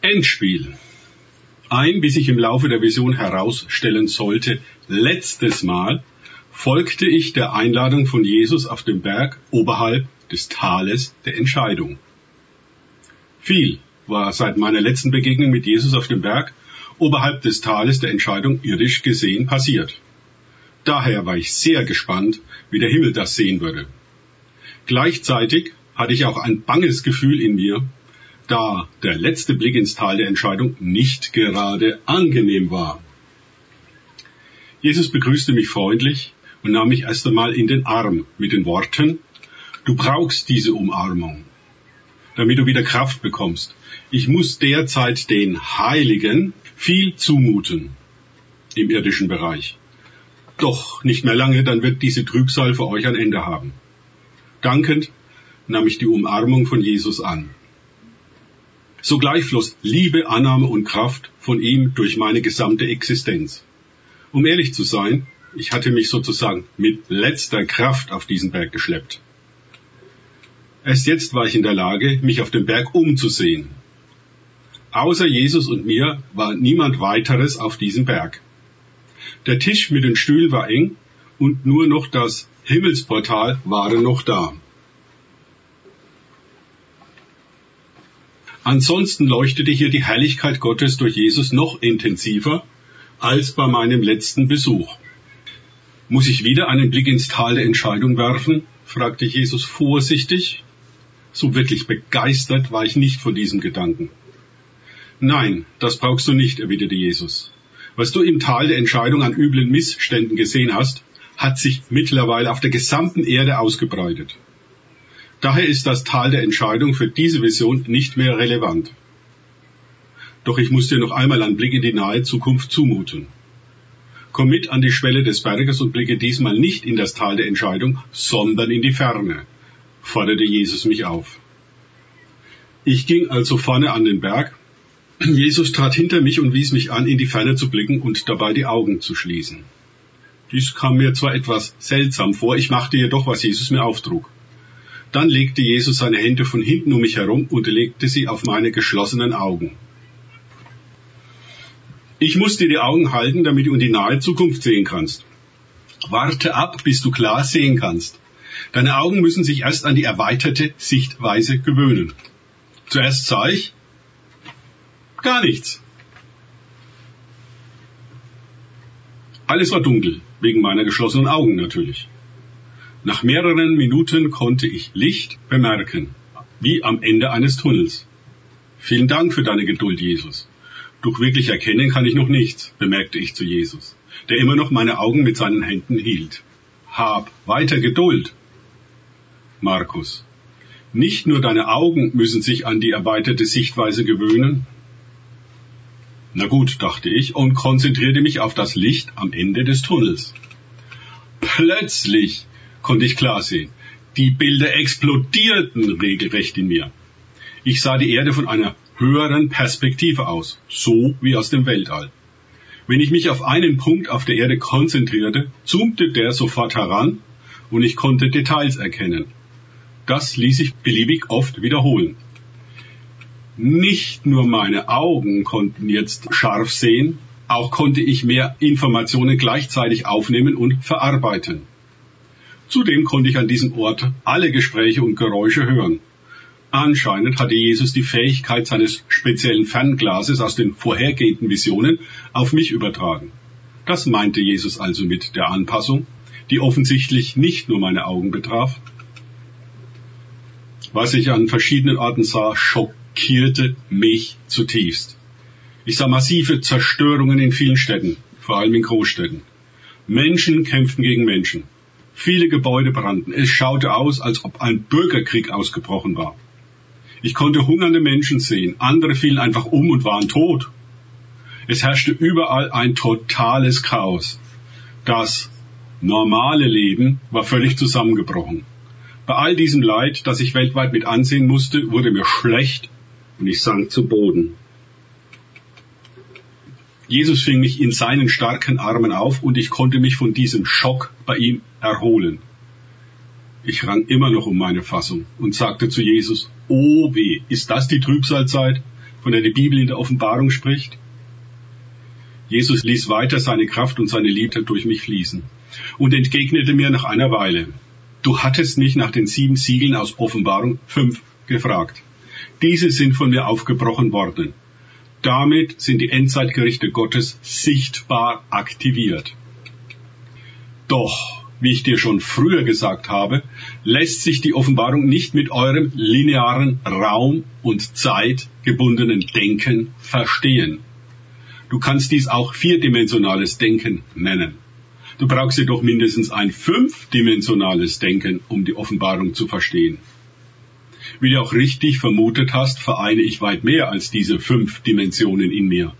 Endspiel. Ein, wie sich im Laufe der Vision herausstellen sollte, letztes Mal folgte ich der Einladung von Jesus auf dem Berg oberhalb des Tales der Entscheidung. Viel war seit meiner letzten Begegnung mit Jesus auf dem Berg oberhalb des Tales der Entscheidung irdisch gesehen passiert. Daher war ich sehr gespannt, wie der Himmel das sehen würde. Gleichzeitig hatte ich auch ein banges Gefühl in mir, da der letzte Blick ins Tal der Entscheidung nicht gerade angenehm war. Jesus begrüßte mich freundlich und nahm mich erst einmal in den Arm mit den Worten, du brauchst diese Umarmung, damit du wieder Kraft bekommst. Ich muss derzeit den Heiligen viel zumuten im irdischen Bereich. Doch nicht mehr lange, dann wird diese Trübsal für euch ein Ende haben. Dankend nahm ich die Umarmung von Jesus an. Sogleich floss Liebe, Annahme und Kraft von ihm durch meine gesamte Existenz. Um ehrlich zu sein, ich hatte mich sozusagen mit letzter Kraft auf diesen Berg geschleppt. Erst jetzt war ich in der Lage, mich auf dem Berg umzusehen. Außer Jesus und mir war niemand weiteres auf diesem Berg. Der Tisch mit den Stühlen war eng und nur noch das Himmelsportal waren noch da. Ansonsten leuchtete hier die Herrlichkeit Gottes durch Jesus noch intensiver als bei meinem letzten Besuch. Muss ich wieder einen Blick ins Tal der Entscheidung werfen? fragte Jesus vorsichtig. So wirklich begeistert war ich nicht von diesem Gedanken. Nein, das brauchst du nicht, erwiderte Jesus. Was du im Tal der Entscheidung an üblen Missständen gesehen hast, hat sich mittlerweile auf der gesamten Erde ausgebreitet. Daher ist das Tal der Entscheidung für diese Vision nicht mehr relevant. Doch ich muss dir noch einmal einen Blick in die nahe Zukunft zumuten. Komm mit an die Schwelle des Berges und blicke diesmal nicht in das Tal der Entscheidung, sondern in die Ferne, forderte Jesus mich auf. Ich ging also vorne an den Berg. Jesus trat hinter mich und wies mich an, in die Ferne zu blicken und dabei die Augen zu schließen. Dies kam mir zwar etwas seltsam vor, ich machte jedoch, was Jesus mir auftrug. Dann legte Jesus seine Hände von hinten um mich herum und legte sie auf meine geschlossenen Augen. Ich muss dir die Augen halten, damit du in die nahe Zukunft sehen kannst. Warte ab, bis du klar sehen kannst. Deine Augen müssen sich erst an die erweiterte Sichtweise gewöhnen. Zuerst sah ich gar nichts. Alles war dunkel, wegen meiner geschlossenen Augen natürlich. Nach mehreren Minuten konnte ich Licht bemerken, wie am Ende eines Tunnels. Vielen Dank für deine Geduld, Jesus. Doch wirklich erkennen kann ich noch nichts, bemerkte ich zu Jesus, der immer noch meine Augen mit seinen Händen hielt. Hab weiter Geduld. Markus. Nicht nur deine Augen müssen sich an die erweiterte Sichtweise gewöhnen. Na gut, dachte ich und konzentrierte mich auf das Licht am Ende des Tunnels. Plötzlich konnte ich klar sehen. Die Bilder explodierten regelrecht in mir. Ich sah die Erde von einer höheren Perspektive aus, so wie aus dem Weltall. Wenn ich mich auf einen Punkt auf der Erde konzentrierte, zoomte der sofort heran und ich konnte Details erkennen. Das ließ sich beliebig oft wiederholen. Nicht nur meine Augen konnten jetzt scharf sehen, auch konnte ich mehr Informationen gleichzeitig aufnehmen und verarbeiten. Zudem konnte ich an diesem Ort alle Gespräche und Geräusche hören. Anscheinend hatte Jesus die Fähigkeit seines speziellen Fernglases aus den vorhergehenden Visionen auf mich übertragen. Das meinte Jesus also mit der Anpassung, die offensichtlich nicht nur meine Augen betraf. Was ich an verschiedenen Orten sah, schockierte mich zutiefst. Ich sah massive Zerstörungen in vielen Städten, vor allem in Großstädten. Menschen kämpften gegen Menschen. Viele Gebäude brannten. Es schaute aus, als ob ein Bürgerkrieg ausgebrochen war. Ich konnte hungernde Menschen sehen. Andere fielen einfach um und waren tot. Es herrschte überall ein totales Chaos. Das normale Leben war völlig zusammengebrochen. Bei all diesem Leid, das ich weltweit mit ansehen musste, wurde mir schlecht und ich sank zu Boden. Jesus fing mich in seinen starken Armen auf und ich konnte mich von diesem Schock bei ihm erholen. Ich rang immer noch um meine Fassung und sagte zu Jesus, Oh weh, ist das die Trübsalzeit? von der die Bibel in der Offenbarung spricht? Jesus ließ weiter seine Kraft und seine Liebe durch mich fließen und entgegnete mir nach einer Weile, du hattest mich nach den sieben Siegeln aus Offenbarung fünf gefragt. Diese sind von mir aufgebrochen worden. Damit sind die Endzeitgerichte Gottes sichtbar aktiviert. Doch, wie ich dir schon früher gesagt habe, lässt sich die Offenbarung nicht mit eurem linearen Raum und Zeit gebundenen Denken verstehen. Du kannst dies auch vierdimensionales Denken nennen. Du brauchst jedoch mindestens ein fünfdimensionales Denken, um die Offenbarung zu verstehen. Wie du auch richtig vermutet hast, vereine ich weit mehr als diese fünf Dimensionen in mir.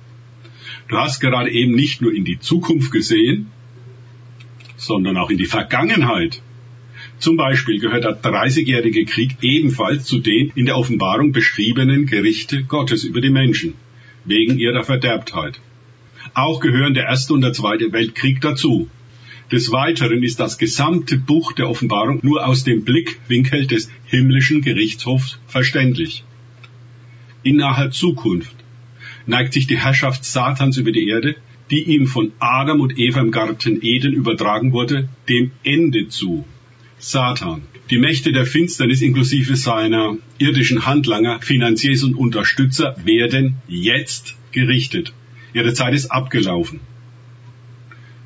Du hast gerade eben nicht nur in die Zukunft gesehen, sondern auch in die Vergangenheit. Zum Beispiel gehört der Dreißigjährige Krieg ebenfalls zu den in der Offenbarung beschriebenen Gerichte Gottes über die Menschen, wegen ihrer Verderbtheit. Auch gehören der Erste und der Zweite Weltkrieg dazu. Des Weiteren ist das gesamte Buch der Offenbarung nur aus dem Blickwinkel des himmlischen Gerichtshofs verständlich. In naher Zukunft neigt sich die Herrschaft Satans über die Erde, die ihm von Adam und Eva im Garten Eden übertragen wurde, dem Ende zu. Satan, die Mächte der Finsternis inklusive seiner irdischen Handlanger, Finanziers und Unterstützer werden jetzt gerichtet. Ihre Zeit ist abgelaufen.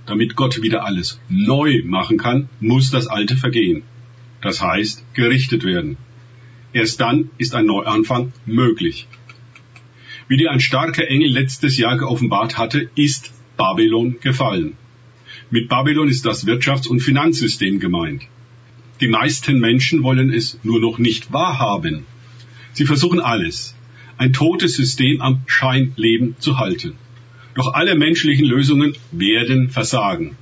Damit Gott wieder alles neu machen kann, muss das Alte vergehen. Das heißt, gerichtet werden. Erst dann ist ein Neuanfang möglich. Wie dir ein starker Engel letztes Jahr geoffenbart hatte, ist Babylon gefallen. Mit Babylon ist das Wirtschafts- und Finanzsystem gemeint. Die meisten Menschen wollen es nur noch nicht wahrhaben. Sie versuchen alles, ein totes System am Scheinleben zu halten. Doch alle menschlichen Lösungen werden versagen.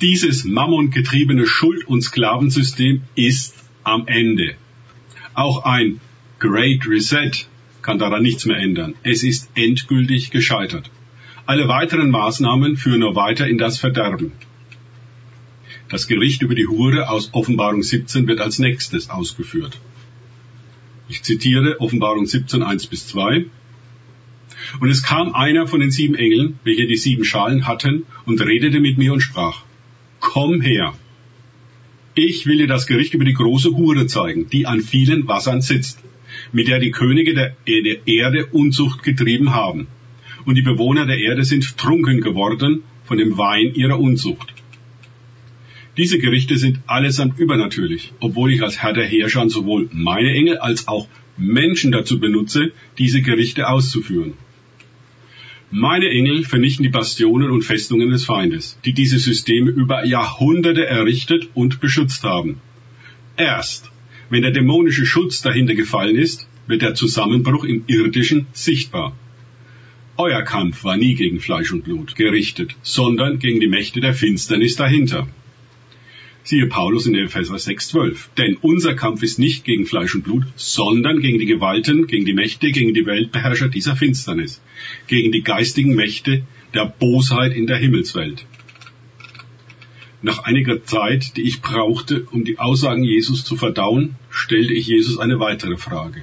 Dieses mammongetriebene Schuld- und Sklavensystem ist am Ende. Auch ein Great Reset kann daran nichts mehr ändern. Es ist endgültig gescheitert. Alle weiteren Maßnahmen führen nur weiter in das Verderben. Das Gericht über die Hure aus Offenbarung 17 wird als nächstes ausgeführt. Ich zitiere Offenbarung 17, 1 bis 2. Und es kam einer von den sieben Engeln, welche die sieben Schalen hatten, und redete mit mir und sprach, Komm her, ich will dir das Gericht über die große Hure zeigen, die an vielen Wassern sitzt mit der die Könige der Erde Unzucht getrieben haben. Und die Bewohner der Erde sind trunken geworden von dem Wein ihrer Unzucht. Diese Gerichte sind allesamt übernatürlich, obwohl ich als Herr der Herrscher sowohl meine Engel als auch Menschen dazu benutze, diese Gerichte auszuführen. Meine Engel vernichten die Bastionen und Festungen des Feindes, die diese Systeme über Jahrhunderte errichtet und beschützt haben. Erst wenn der dämonische Schutz dahinter gefallen ist, wird der Zusammenbruch im irdischen sichtbar. Euer Kampf war nie gegen Fleisch und Blut gerichtet, sondern gegen die Mächte der Finsternis dahinter. Siehe Paulus in Epheser 6,12. Denn unser Kampf ist nicht gegen Fleisch und Blut, sondern gegen die Gewalten, gegen die Mächte, gegen die Weltbeherrscher dieser Finsternis, gegen die geistigen Mächte der Bosheit in der Himmelswelt. Nach einiger Zeit, die ich brauchte, um die Aussagen Jesus zu verdauen, stellte ich Jesus eine weitere Frage.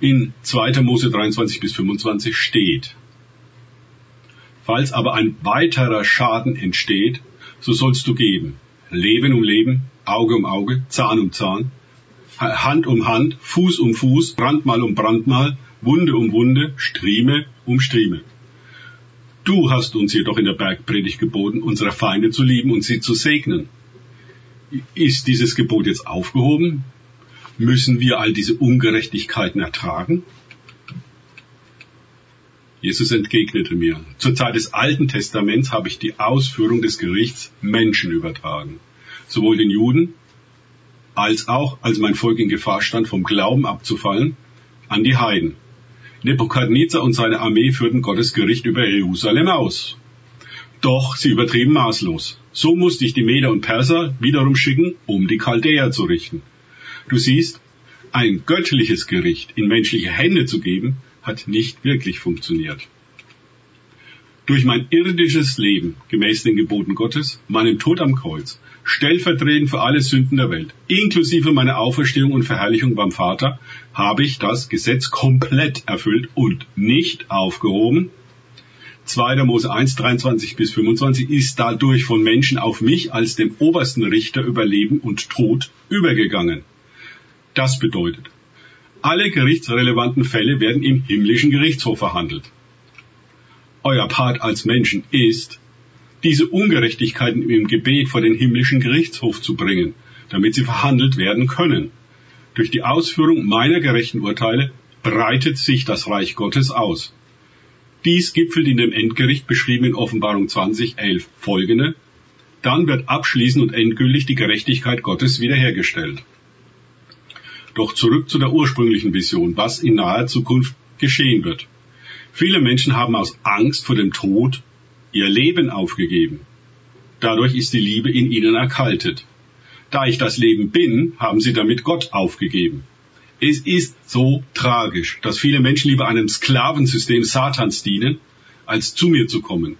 In 2. Mose 23 bis 25 steht, Falls aber ein weiterer Schaden entsteht, so sollst du geben. Leben um Leben, Auge um Auge, Zahn um Zahn, Hand um Hand, Fuß um Fuß, Brandmal um Brandmal, Wunde um Wunde, Strieme um Strieme. Du hast uns jedoch in der Bergpredigt geboten, unsere Feinde zu lieben und sie zu segnen. Ist dieses Gebot jetzt aufgehoben? Müssen wir all diese Ungerechtigkeiten ertragen? Jesus entgegnete mir, zur Zeit des Alten Testaments habe ich die Ausführung des Gerichts Menschen übertragen, sowohl den Juden als auch, als mein Volk in Gefahr stand, vom Glauben abzufallen, an die Heiden. Nebukadnezar und seine Armee führten Gottes Gericht über Jerusalem aus. Doch sie übertrieben maßlos. So musste ich die Meder und Perser wiederum schicken, um die Chaldäer zu richten. Du siehst, ein göttliches Gericht in menschliche Hände zu geben, hat nicht wirklich funktioniert. durch mein irdisches Leben gemäß den Geboten Gottes, meinen Tod am Kreuz, stellvertretend für alle Sünden der Welt, inklusive meiner Auferstehung und Verherrlichung beim Vater, habe ich das Gesetz komplett erfüllt und nicht aufgehoben. 2. Mose 1, 23 bis 25 ist dadurch von Menschen auf mich als dem obersten Richter über Leben und Tod übergegangen. Das bedeutet, alle gerichtsrelevanten Fälle werden im himmlischen Gerichtshof verhandelt. Euer Part als Menschen ist, diese Ungerechtigkeiten im Gebet vor den himmlischen Gerichtshof zu bringen, damit sie verhandelt werden können. Durch die Ausführung meiner gerechten Urteile breitet sich das Reich Gottes aus. Dies gipfelt in dem Endgericht beschrieben in Offenbarung 20, 11 folgende. Dann wird abschließend und endgültig die Gerechtigkeit Gottes wiederhergestellt. Doch zurück zu der ursprünglichen Vision, was in naher Zukunft geschehen wird. Viele Menschen haben aus Angst vor dem Tod ihr Leben aufgegeben. Dadurch ist die Liebe in ihnen erkaltet. Da ich das Leben bin, haben sie damit Gott aufgegeben. Es ist so tragisch, dass viele Menschen lieber einem Sklavensystem Satans dienen, als zu mir zu kommen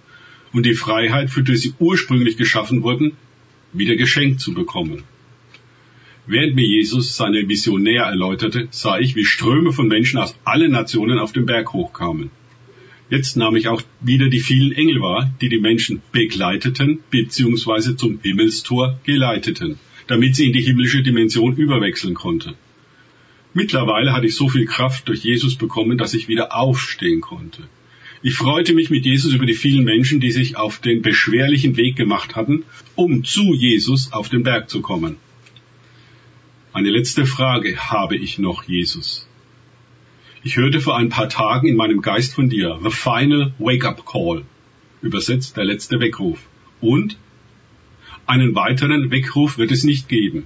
und die Freiheit, für die sie ursprünglich geschaffen wurden, wieder geschenkt zu bekommen. Während mir Jesus seine Vision näher erläuterte, sah ich, wie Ströme von Menschen aus allen Nationen auf den Berg hochkamen. Jetzt nahm ich auch wieder die vielen Engel wahr, die die Menschen begleiteten bzw. zum Himmelstor geleiteten, damit sie in die himmlische Dimension überwechseln konnten. Mittlerweile hatte ich so viel Kraft durch Jesus bekommen, dass ich wieder aufstehen konnte. Ich freute mich mit Jesus über die vielen Menschen, die sich auf den beschwerlichen Weg gemacht hatten, um zu Jesus auf den Berg zu kommen. Eine letzte Frage habe ich noch, Jesus. Ich hörte vor ein paar Tagen in meinem Geist von dir, The Final Wake-up Call, übersetzt der letzte Weckruf. Und einen weiteren Weckruf wird es nicht geben.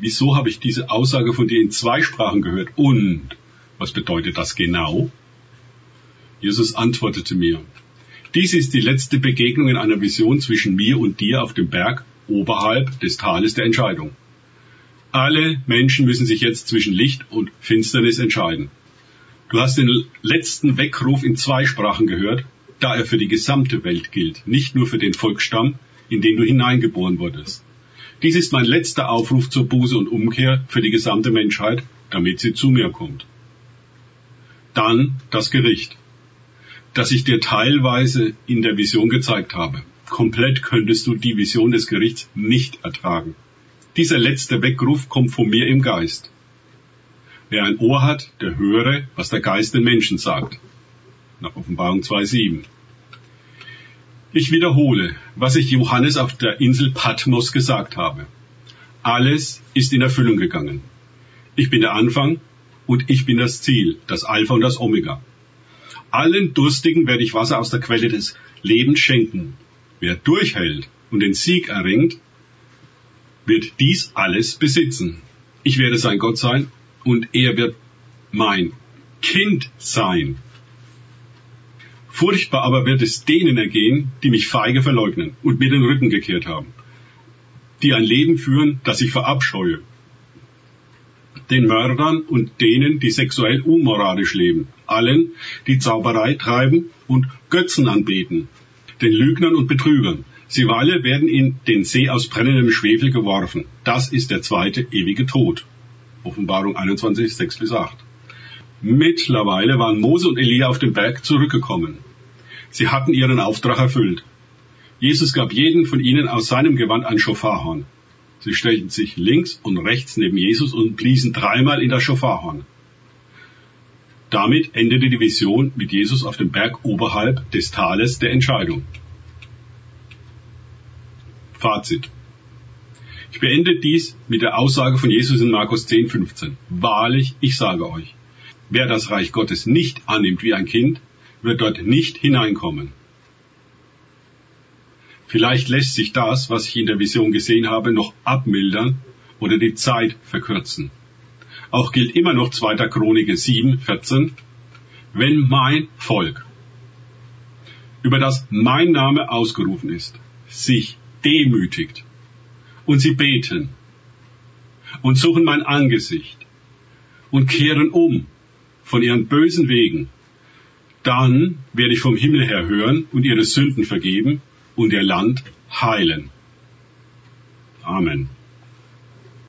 Wieso habe ich diese Aussage von dir in zwei Sprachen gehört? Und was bedeutet das genau? Jesus antwortete mir, dies ist die letzte Begegnung in einer Vision zwischen mir und dir auf dem Berg oberhalb des Tales der Entscheidung. Alle Menschen müssen sich jetzt zwischen Licht und Finsternis entscheiden. Du hast den letzten Weckruf in zwei Sprachen gehört, da er für die gesamte Welt gilt, nicht nur für den Volksstamm, in den du hineingeboren wurdest. Dies ist mein letzter Aufruf zur Buße und Umkehr für die gesamte Menschheit, damit sie zu mir kommt. Dann das Gericht, das ich dir teilweise in der Vision gezeigt habe. Komplett könntest du die Vision des Gerichts nicht ertragen. Dieser letzte Weckruf kommt von mir im Geist. Wer ein Ohr hat, der höre, was der Geist den Menschen sagt. Nach Offenbarung 2.7. Ich wiederhole, was ich Johannes auf der Insel Patmos gesagt habe. Alles ist in Erfüllung gegangen. Ich bin der Anfang und ich bin das Ziel, das Alpha und das Omega. Allen Durstigen werde ich Wasser aus der Quelle des Lebens schenken. Wer durchhält und den Sieg erringt, wird dies alles besitzen. Ich werde sein Gott sein und er wird mein Kind sein. Furchtbar aber wird es denen ergehen, die mich feige verleugnen und mir den Rücken gekehrt haben, die ein Leben führen, das ich verabscheue. Den Mördern und denen, die sexuell unmoralisch leben, allen, die Zauberei treiben und Götzen anbeten, den Lügnern und Betrügern, Sie alle werden in den See aus brennendem Schwefel geworfen. Das ist der zweite ewige Tod. Offenbarung 21, 6 bis 8. Mittlerweile waren Mose und Elia auf den Berg zurückgekommen. Sie hatten ihren Auftrag erfüllt. Jesus gab jeden von ihnen aus seinem Gewand ein Schofarhorn. Sie stellten sich links und rechts neben Jesus und bliesen dreimal in das Schofarhorn. Damit endete die Vision mit Jesus auf dem Berg oberhalb des Tales der Entscheidung. Fazit. Ich beende dies mit der Aussage von Jesus in Markus 10, 15. Wahrlich, ich sage euch, wer das Reich Gottes nicht annimmt wie ein Kind, wird dort nicht hineinkommen. Vielleicht lässt sich das, was ich in der Vision gesehen habe, noch abmildern oder die Zeit verkürzen. Auch gilt immer noch 2. Chronik 7, 14. Wenn mein Volk, über das mein Name ausgerufen ist, sich demütigt und sie beten und suchen mein Angesicht und kehren um von ihren bösen Wegen, Dann werde ich vom Himmel her hören und ihre Sünden vergeben und ihr Land heilen. Amen.